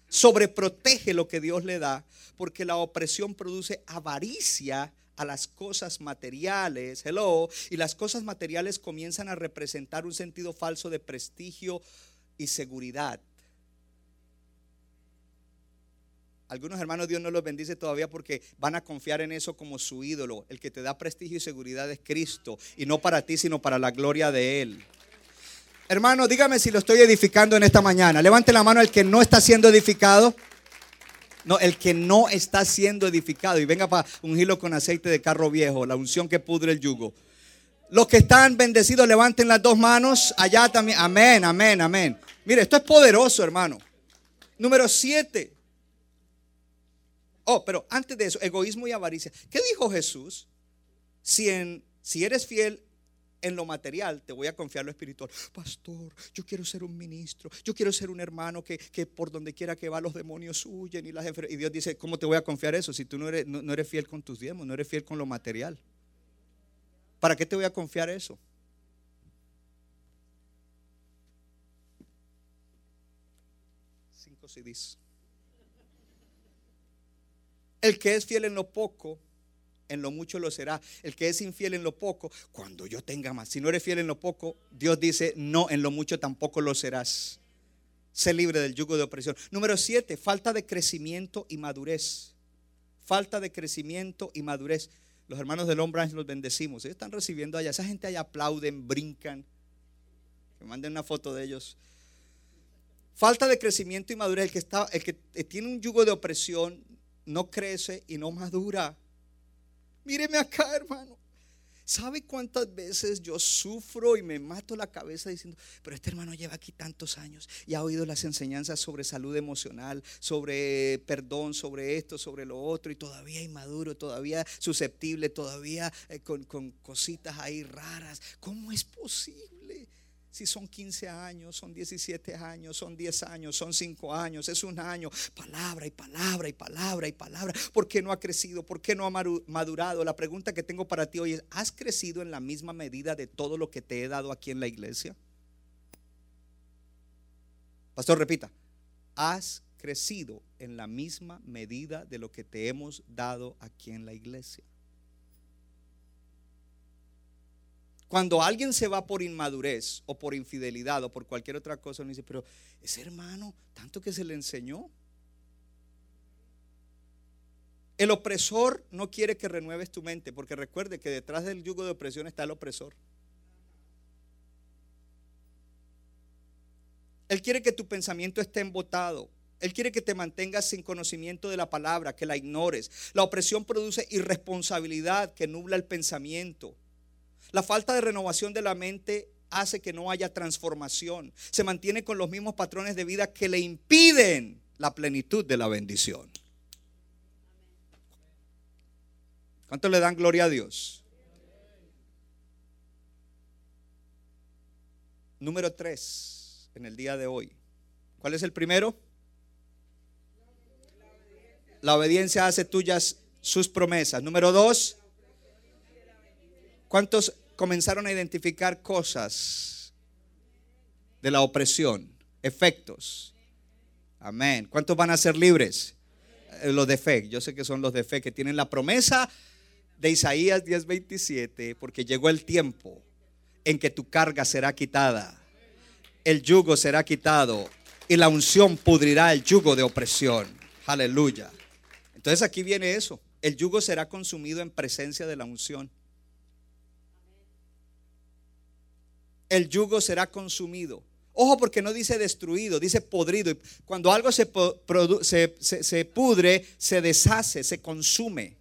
Sobreprotege lo que Dios le da, porque la opresión produce avaricia a las cosas materiales. Hello. Y las cosas materiales comienzan a representar un sentido falso de prestigio y seguridad. Algunos hermanos Dios no los bendice todavía porque van a confiar en eso como su ídolo. El que te da prestigio y seguridad es Cristo. Y no para ti, sino para la gloria de Él. Hermano, dígame si lo estoy edificando en esta mañana. Levante la mano el que no está siendo edificado. No, el que no está siendo edificado. Y venga para un hilo con aceite de carro viejo, la unción que pudre el yugo. Los que están bendecidos, levanten las dos manos. Allá también. Amén, amén, amén. Mire, esto es poderoso, hermano. Número siete. Oh, pero antes de eso, egoísmo y avaricia. ¿Qué dijo Jesús? Si, eres fiel en lo material, te voy a confiar lo espiritual. Pastor, yo quiero ser un ministro, yo quiero ser un hermano que, por donde quiera que va los demonios huyen y las Y Dios dice, ¿cómo te voy a confiar eso si tú no eres, no, fiel con tus diezmos, no eres fiel con lo material? ¿Para qué te voy a confiar eso? Cinco CDs. El que es fiel en lo poco, en lo mucho lo será. El que es infiel en lo poco, cuando yo tenga más. Si no eres fiel en lo poco, Dios dice, no, en lo mucho tampoco lo serás. Sé libre del yugo de opresión. Número siete, falta de crecimiento y madurez. Falta de crecimiento y madurez. Los hermanos del hombre los bendecimos. Ellos están recibiendo allá. Esa gente allá aplauden, brincan. Me manden una foto de ellos. Falta de crecimiento y madurez. El que, está, el que tiene un yugo de opresión no crece y no madura. Míreme acá, hermano. ¿Sabe cuántas veces yo sufro y me mato la cabeza diciendo, pero este hermano lleva aquí tantos años y ha oído las enseñanzas sobre salud emocional, sobre perdón, sobre esto, sobre lo otro, y todavía inmaduro, todavía susceptible, todavía eh, con, con cositas ahí raras? ¿Cómo es posible? Si son 15 años, son 17 años, son 10 años, son 5 años, es un año. Palabra y palabra y palabra y palabra. ¿Por qué no ha crecido? ¿Por qué no ha madurado? La pregunta que tengo para ti hoy es, ¿has crecido en la misma medida de todo lo que te he dado aquí en la iglesia? Pastor, repita. ¿Has crecido en la misma medida de lo que te hemos dado aquí en la iglesia? Cuando alguien se va por inmadurez o por infidelidad o por cualquier otra cosa, uno dice, pero ese hermano, tanto que se le enseñó. El opresor no quiere que renueves tu mente, porque recuerde que detrás del yugo de opresión está el opresor. Él quiere que tu pensamiento esté embotado. Él quiere que te mantengas sin conocimiento de la palabra, que la ignores. La opresión produce irresponsabilidad que nubla el pensamiento. La falta de renovación de la mente hace que no haya transformación. Se mantiene con los mismos patrones de vida que le impiden la plenitud de la bendición. ¿Cuánto le dan gloria a Dios? Número tres en el día de hoy. ¿Cuál es el primero? La obediencia hace tuyas sus promesas. Número dos, ¿Cuántos comenzaron a identificar cosas de la opresión, efectos? Amén. ¿Cuántos van a ser libres? Eh, los de fe, yo sé que son los de fe que tienen la promesa de Isaías 10:27, porque llegó el tiempo en que tu carga será quitada, el yugo será quitado y la unción pudrirá el yugo de opresión. Aleluya. Entonces aquí viene eso, el yugo será consumido en presencia de la unción. El yugo será consumido. Ojo porque no dice destruido, dice podrido. Cuando algo se, se, pudre, se deshace, se consume.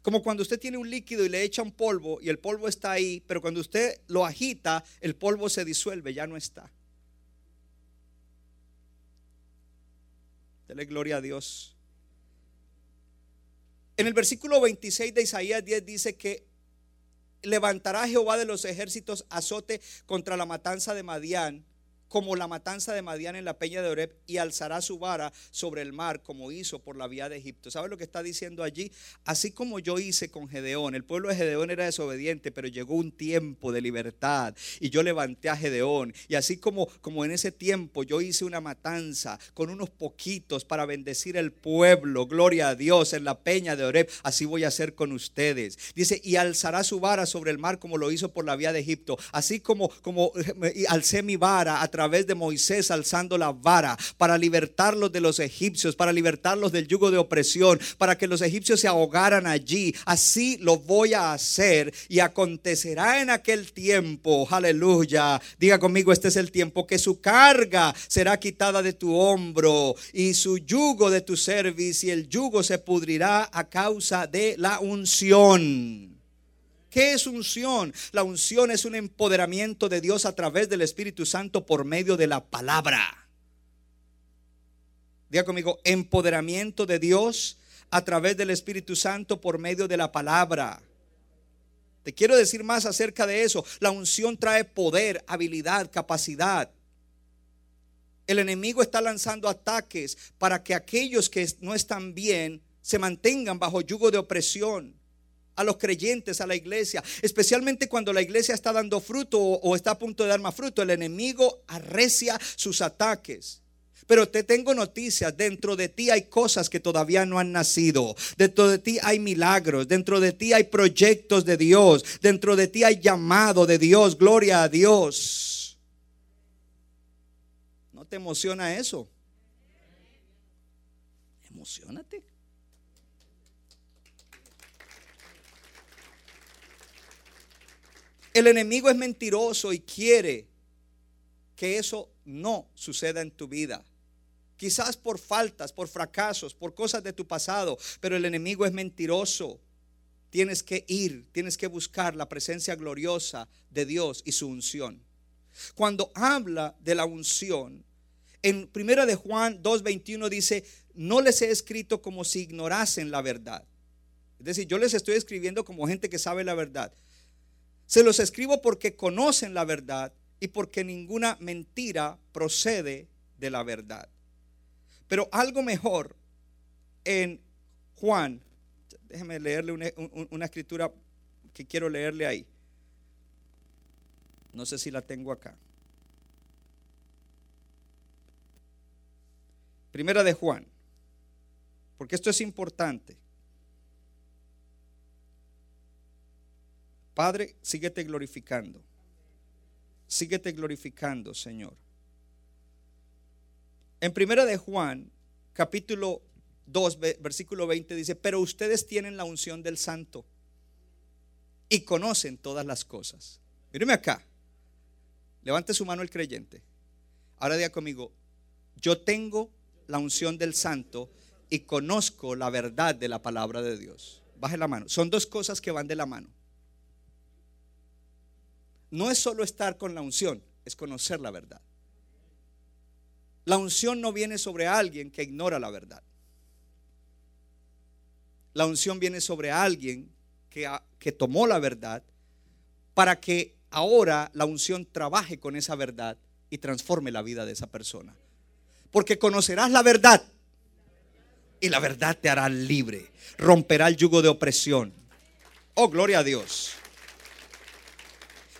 Como cuando usted tiene un líquido y le echa un polvo y el polvo está ahí, pero cuando usted lo agita, el polvo se disuelve, ya no está. Dele gloria a Dios. En el versículo 26 de Isaías 10 dice que levantará Jehová de los ejércitos azote contra la matanza de Madián como la matanza de Madián en la peña de Oreb y alzará su vara sobre el mar como hizo por la vía de Egipto. ¿Sabe lo que está diciendo allí? Así como yo hice con Gedeón, el pueblo de Gedeón era desobediente, pero llegó un tiempo de libertad y yo levanté a Gedeón y así como como en ese tiempo yo hice una matanza con unos poquitos para bendecir el pueblo, gloria a Dios en la peña de Oreb, así voy a hacer con ustedes. Dice, y alzará su vara sobre el mar como lo hizo por la vía de Egipto, así como como alcé mi vara a través de Moisés alzando la vara para libertarlos de los egipcios, para libertarlos del yugo de opresión, para que los egipcios se ahogaran allí. Así lo voy a hacer y acontecerá en aquel tiempo, aleluya. Diga conmigo, este es el tiempo que su carga será quitada de tu hombro y su yugo de tu cerviz y el yugo se pudrirá a causa de la unción. ¿Qué es unción? La unción es un empoderamiento de Dios a través del Espíritu Santo por medio de la palabra. Diga conmigo, empoderamiento de Dios a través del Espíritu Santo por medio de la palabra. Te quiero decir más acerca de eso. La unción trae poder, habilidad, capacidad. El enemigo está lanzando ataques para que aquellos que no están bien se mantengan bajo yugo de opresión a los creyentes, a la iglesia, especialmente cuando la iglesia está dando fruto o, está a punto de dar más fruto. El enemigo arrecia sus ataques. Pero te tengo noticias, dentro de ti hay cosas que todavía no han nacido, dentro de ti hay milagros, dentro de ti hay proyectos de Dios, dentro de ti hay llamado de Dios, gloria a Dios. ¿No te emociona eso? Emocionate. El enemigo es mentiroso y quiere que eso no suceda en tu vida. Quizás por faltas, por fracasos, por cosas de tu pasado, pero el enemigo es mentiroso. Tienes que ir, tienes que buscar la presencia gloriosa de Dios y su unción. Cuando habla de la unción, en primera de Juan 2:21 dice, "No les he escrito como si ignorasen la verdad." Es decir, yo les estoy escribiendo como gente que sabe la verdad. Se los escribo porque conocen la verdad y porque ninguna mentira procede de la verdad. Pero algo mejor en Juan, déjeme leerle una, una, escritura que quiero leerle ahí. No sé si la tengo acá. Primera de Juan, porque esto es importante. Padre, síguete glorificando. Síguete glorificando, Señor. En primera de Juan, capítulo 2, versículo 20 dice, pero ustedes tienen la unción del santo y conocen todas las cosas. Míreme acá. Levante su mano el creyente. Ahora diga conmigo, yo tengo la unción del santo y conozco la verdad de la palabra de Dios. Baje la mano. Son dos cosas que van de la mano. No es solo estar con la unción, es conocer la verdad. La unción no viene sobre alguien que ignora la verdad. La unción viene sobre alguien que, que tomó la verdad para que ahora la unción trabaje con esa verdad y transforme la vida de esa persona. Porque conocerás la verdad y la verdad te hará libre. Romperá el yugo de opresión. Oh, gloria a Dios.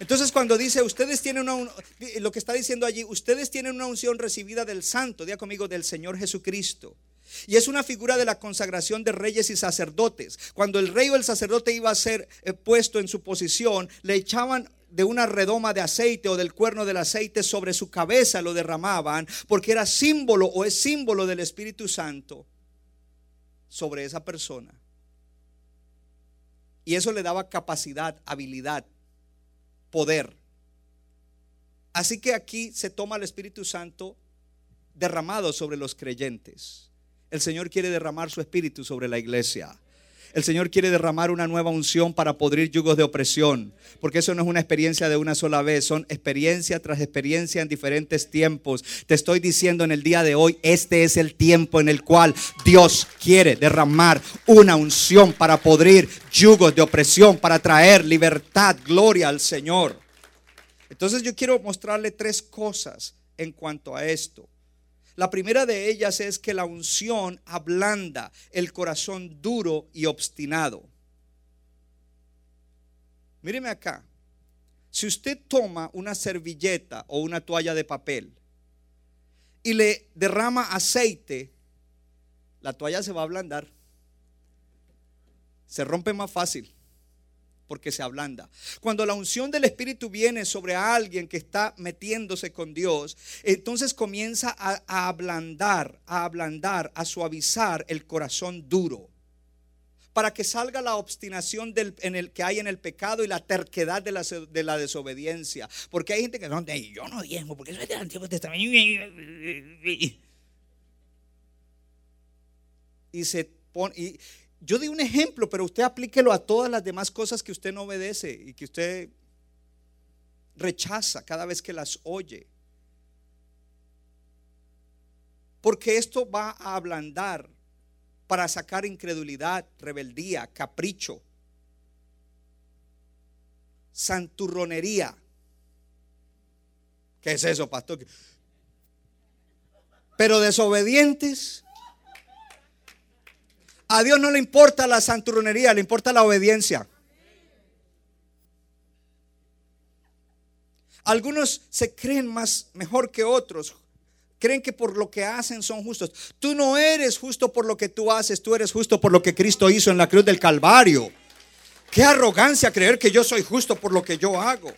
Entonces cuando dice, ustedes tienen una, lo que está diciendo allí, ustedes tienen una unción recibida del santo, diga conmigo, del Señor Jesucristo. Y es una figura de la consagración de reyes y sacerdotes. Cuando el rey o el sacerdote iba a ser eh, puesto en su posición, le echaban de una redoma de aceite o del cuerno del aceite sobre su cabeza, lo derramaban, porque era símbolo o es símbolo del Espíritu Santo sobre esa persona. Y eso le daba capacidad, habilidad poder. Así que aquí se toma el Espíritu Santo derramado sobre los creyentes. El Señor quiere derramar su Espíritu sobre la iglesia. El Señor quiere derramar una nueva unción para podrir yugos de opresión, porque eso no es una experiencia de una sola vez, son experiencia tras experiencia en diferentes tiempos. Te estoy diciendo en el día de hoy, este es el tiempo en el cual Dios quiere derramar una unción para podrir yugos de opresión, para traer libertad, gloria al Señor. Entonces yo quiero mostrarle tres cosas en cuanto a esto. La primera de ellas es que la unción ablanda el corazón duro y obstinado. Míreme acá. Si usted toma una servilleta o una toalla de papel y le derrama aceite, la toalla se va a ablandar. Se rompe más fácil porque se ablanda. Cuando la unción del Espíritu viene sobre alguien que está metiéndose con Dios, entonces comienza a, ablandar, a ablandar, a suavizar el corazón duro. Para que salga la obstinación del, en el, que hay en el pecado y la terquedad de la, de la desobediencia. Porque hay gente que no, yo no diezmo, porque eso es del Antiguo Testamento. Y se pone. Y, yo di un ejemplo, pero usted aplíquelo a todas las demás cosas que usted no obedece y que usted rechaza cada vez que las oye. Porque esto va a ablandar para sacar incredulidad, rebeldía, capricho, santurronería. ¿Qué es eso, pastor? Pero desobedientes A Dios no le importa la santurronería, le importa la obediencia. Algunos se creen más mejor que otros. Creen que por lo que hacen son justos. Tú no eres justo por lo que tú haces, tú eres justo por lo que Cristo hizo en la cruz del Calvario. Qué arrogancia creer que yo soy justo por lo que yo hago.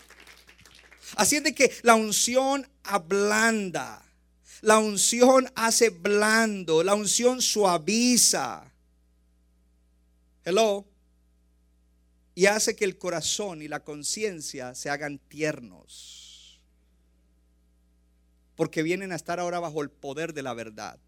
Así es de que la unción ablanda. La unción hace blando. La unción suaviza. Hello. Y hace que el corazón y la conciencia se hagan tiernos. Porque vienen a estar ahora bajo el poder de la verdad.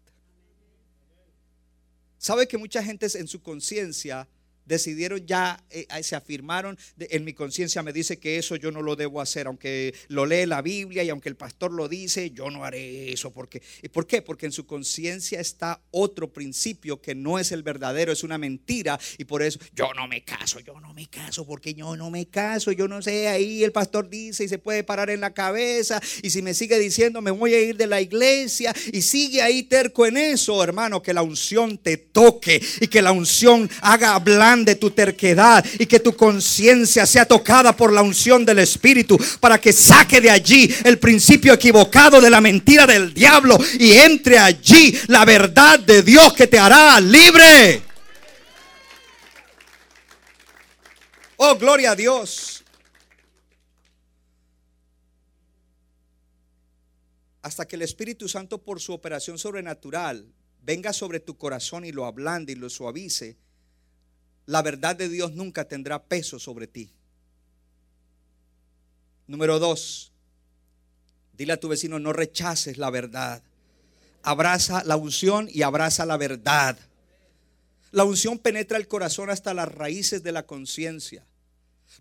¿Sabe que mucha gente en su conciencia decidieron ya, eh, se afirmaron, en mi conciencia me dice que eso yo no lo debo hacer, aunque lo lee la Biblia y aunque el pastor lo dice, yo no haré eso. Porque, ¿Por qué? Porque en su conciencia está otro principio que no es el verdadero, es una mentira y por eso yo no me caso, yo no me caso, porque yo no me caso, yo no sé, ahí el pastor dice y se puede parar en la cabeza y si me sigue diciendo me voy a ir de la iglesia y sigue ahí terco en eso, hermano, que la unción te toque y que la unción haga hablar de tu terquedad y que tu conciencia sea tocada por la unción del Espíritu para que saque de allí el principio equivocado de la mentira del diablo y entre allí la verdad de Dios que te hará libre. Oh, gloria a Dios. Hasta que el Espíritu Santo por su operación sobrenatural venga sobre tu corazón y lo ablande y lo suavice, la verdad de Dios nunca tendrá peso sobre ti. Número dos, dile a tu vecino, no rechaces la verdad. Abraza la unción y abraza la verdad. La unción penetra el corazón hasta las raíces de la conciencia.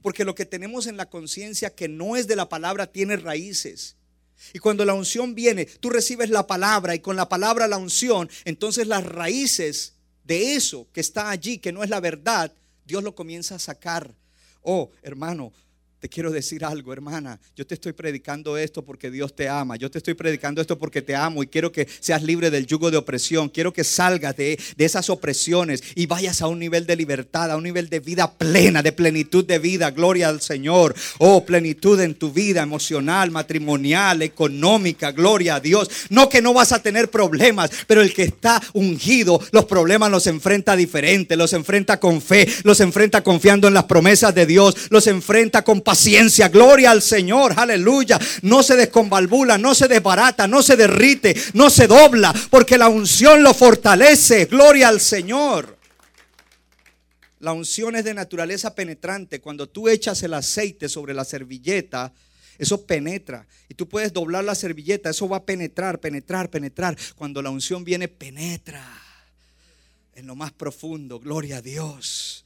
Porque lo que tenemos en la conciencia que no es de la palabra tiene raíces. Y cuando la unción viene, tú recibes la palabra y con la palabra la unción, entonces las raíces de eso que está allí, que no es la verdad, Dios lo comienza a sacar. Oh, hermano, te quiero decir algo, hermana. Yo te estoy predicando esto porque Dios te ama. Yo te estoy predicando esto porque te amo y quiero que seas libre del yugo de opresión. Quiero que salgas de, de, esas opresiones y vayas a un nivel de libertad, a un nivel de vida plena, de plenitud de vida. Gloria al Señor. Oh, plenitud en tu vida emocional, matrimonial, económica. Gloria a Dios. No que no vas a tener problemas, pero el que está ungido, los problemas los enfrenta diferente. Los enfrenta con fe, los enfrenta confiando en las promesas de Dios, los enfrenta con paciencia. Gloria al Señor, aleluya. No se desconvalvula, no se desbarata, no se derrite, no se dobla, porque la unción lo fortalece. Gloria al Señor. La unción es de naturaleza penetrante. Cuando tú echas el aceite sobre la servilleta, eso penetra. Y tú puedes doblar la servilleta, eso va a penetrar, penetrar, penetrar. Cuando la unción viene, penetra en lo más profundo. Gloria a Dios.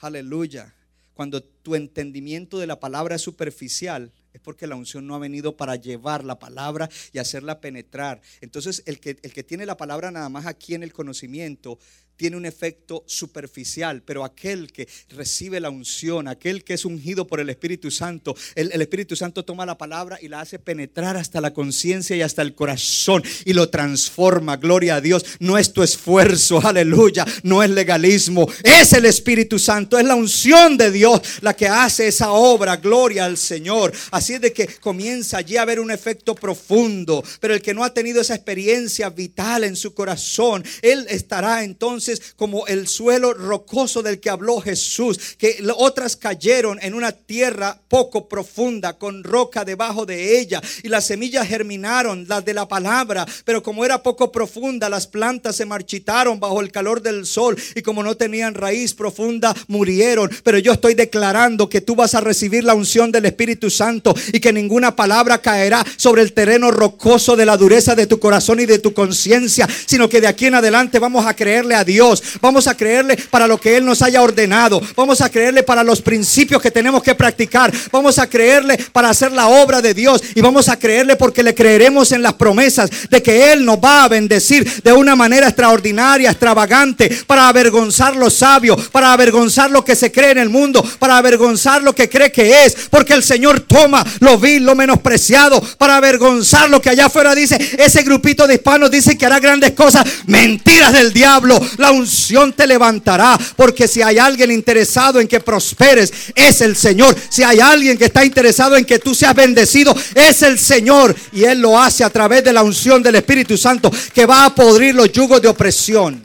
Aleluya cuando tu entendimiento de la palabra es superficial, es porque la unción no ha venido para llevar la palabra y hacerla penetrar. Entonces, el que, el que tiene la palabra nada más aquí en el conocimiento, tiene un efecto superficial, pero aquel que recibe la unción, aquel que es ungido por el Espíritu Santo, el, Espíritu Santo toma la palabra y la hace penetrar hasta la conciencia y hasta el corazón y lo transforma. Gloria a Dios. No es tu esfuerzo, aleluya, no es legalismo, es el Espíritu Santo, es la unción de Dios la que hace esa obra. Gloria al Señor. Así es de que comienza allí a haber un efecto profundo, pero el que no ha tenido esa experiencia vital en su corazón, él estará entonces como el suelo rocoso del que habló Jesús, que otras cayeron en una tierra poco profunda, con roca debajo de ella, y las semillas germinaron, las de la palabra, pero como era poco profunda, las plantas se marchitaron bajo el calor del sol, y como no tenían raíz profunda, murieron. Pero yo estoy declarando que tú vas a recibir la unción del Espíritu Santo y que ninguna palabra caerá sobre el terreno rocoso de la dureza de tu corazón y de tu conciencia, sino que de aquí en adelante vamos a creerle a Dios Vamos a creerle para lo que Él nos haya ordenado. Vamos a creerle para los principios que tenemos que practicar. Vamos a creerle para hacer la obra de Dios. Y vamos a creerle porque le creeremos en las promesas de que Él nos va a bendecir de una manera extraordinaria, extravagante, para avergonzar los sabios, para avergonzar lo que se cree en el mundo, para avergonzar lo que cree que es. Porque el Señor toma lo vil, lo menospreciado, para avergonzar lo que allá afuera dice. Ese grupito de hispanos dice que hará grandes cosas. Mentiras del diablo. Unción te levantará. Porque si hay alguien interesado en que prosperes, es el Señor. Si hay alguien que está interesado en que tú seas bendecido, es el Señor. Y Él lo hace a través de la unción del Espíritu Santo que va a podrir los yugos de opresión.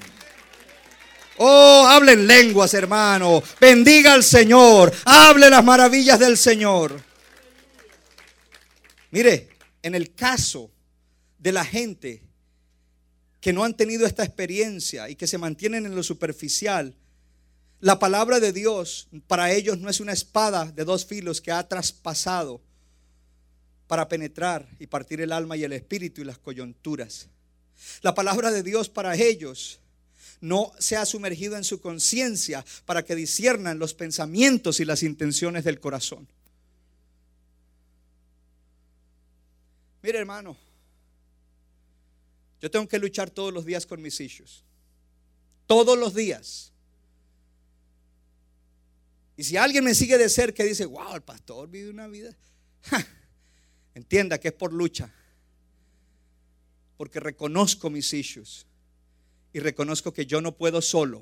Oh, hablen lenguas, hermano. Bendiga al Señor. Hable las maravillas del Señor. Mire, en el caso de la gente que no han tenido esta experiencia y que se mantienen en lo superficial, la palabra de Dios para ellos no es una espada de dos filos que ha traspasado para penetrar y partir el alma y el espíritu y las coyunturas. La palabra de Dios para ellos no se ha sumergido en su conciencia para que disiernan los pensamientos y las intenciones del corazón. Mire hermano, yo tengo que luchar todos los días con mis hijos. Todos los días. Y si alguien me sigue de cerca y dice, wow, el pastor vive una vida, entienda que es por lucha. Porque reconozco mis hijos y reconozco que yo no puedo solo,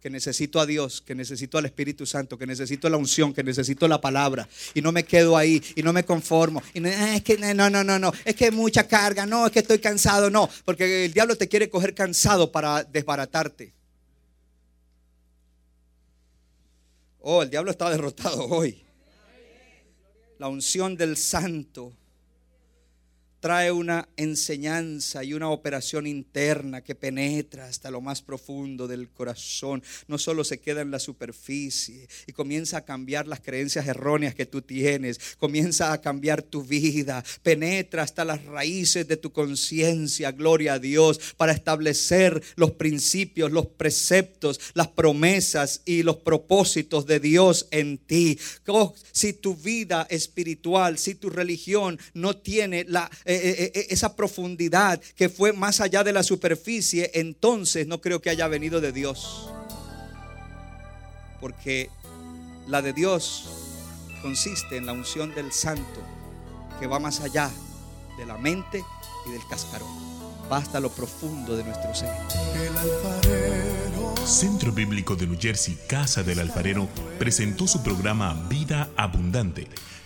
que necesito a Dios, que necesito al Espíritu Santo, que necesito la unción, que necesito la palabra. Y no me quedo ahí y no me conformo. Y no, ah, es que no, no, no, no, es que mucha carga, no, es que estoy cansado, no, porque el diablo te quiere coger cansado para desbaratarte. Oh, el diablo está derrotado hoy. La unción del santo trae una enseñanza y una operación interna que penetra hasta lo más profundo del corazón. No solo se queda en la superficie y comienza a cambiar las creencias erróneas que tú tienes, comienza a cambiar tu vida, penetra hasta las raíces de tu conciencia, gloria a Dios, para establecer los principios, los preceptos, las promesas y los propósitos de Dios en ti. Oh, si tu vida espiritual, si tu religión no tiene la eh, eh, eh, esa profundidad que fue más allá de la superficie, entonces no creo que haya venido de Dios. Porque la de Dios consiste en la unción del santo que va más allá de la mente y del cascarón. Va hasta lo profundo de nuestro ser. Centro Bíblico de New Jersey, Casa del Alfarero, presentó su programa Vida Abundante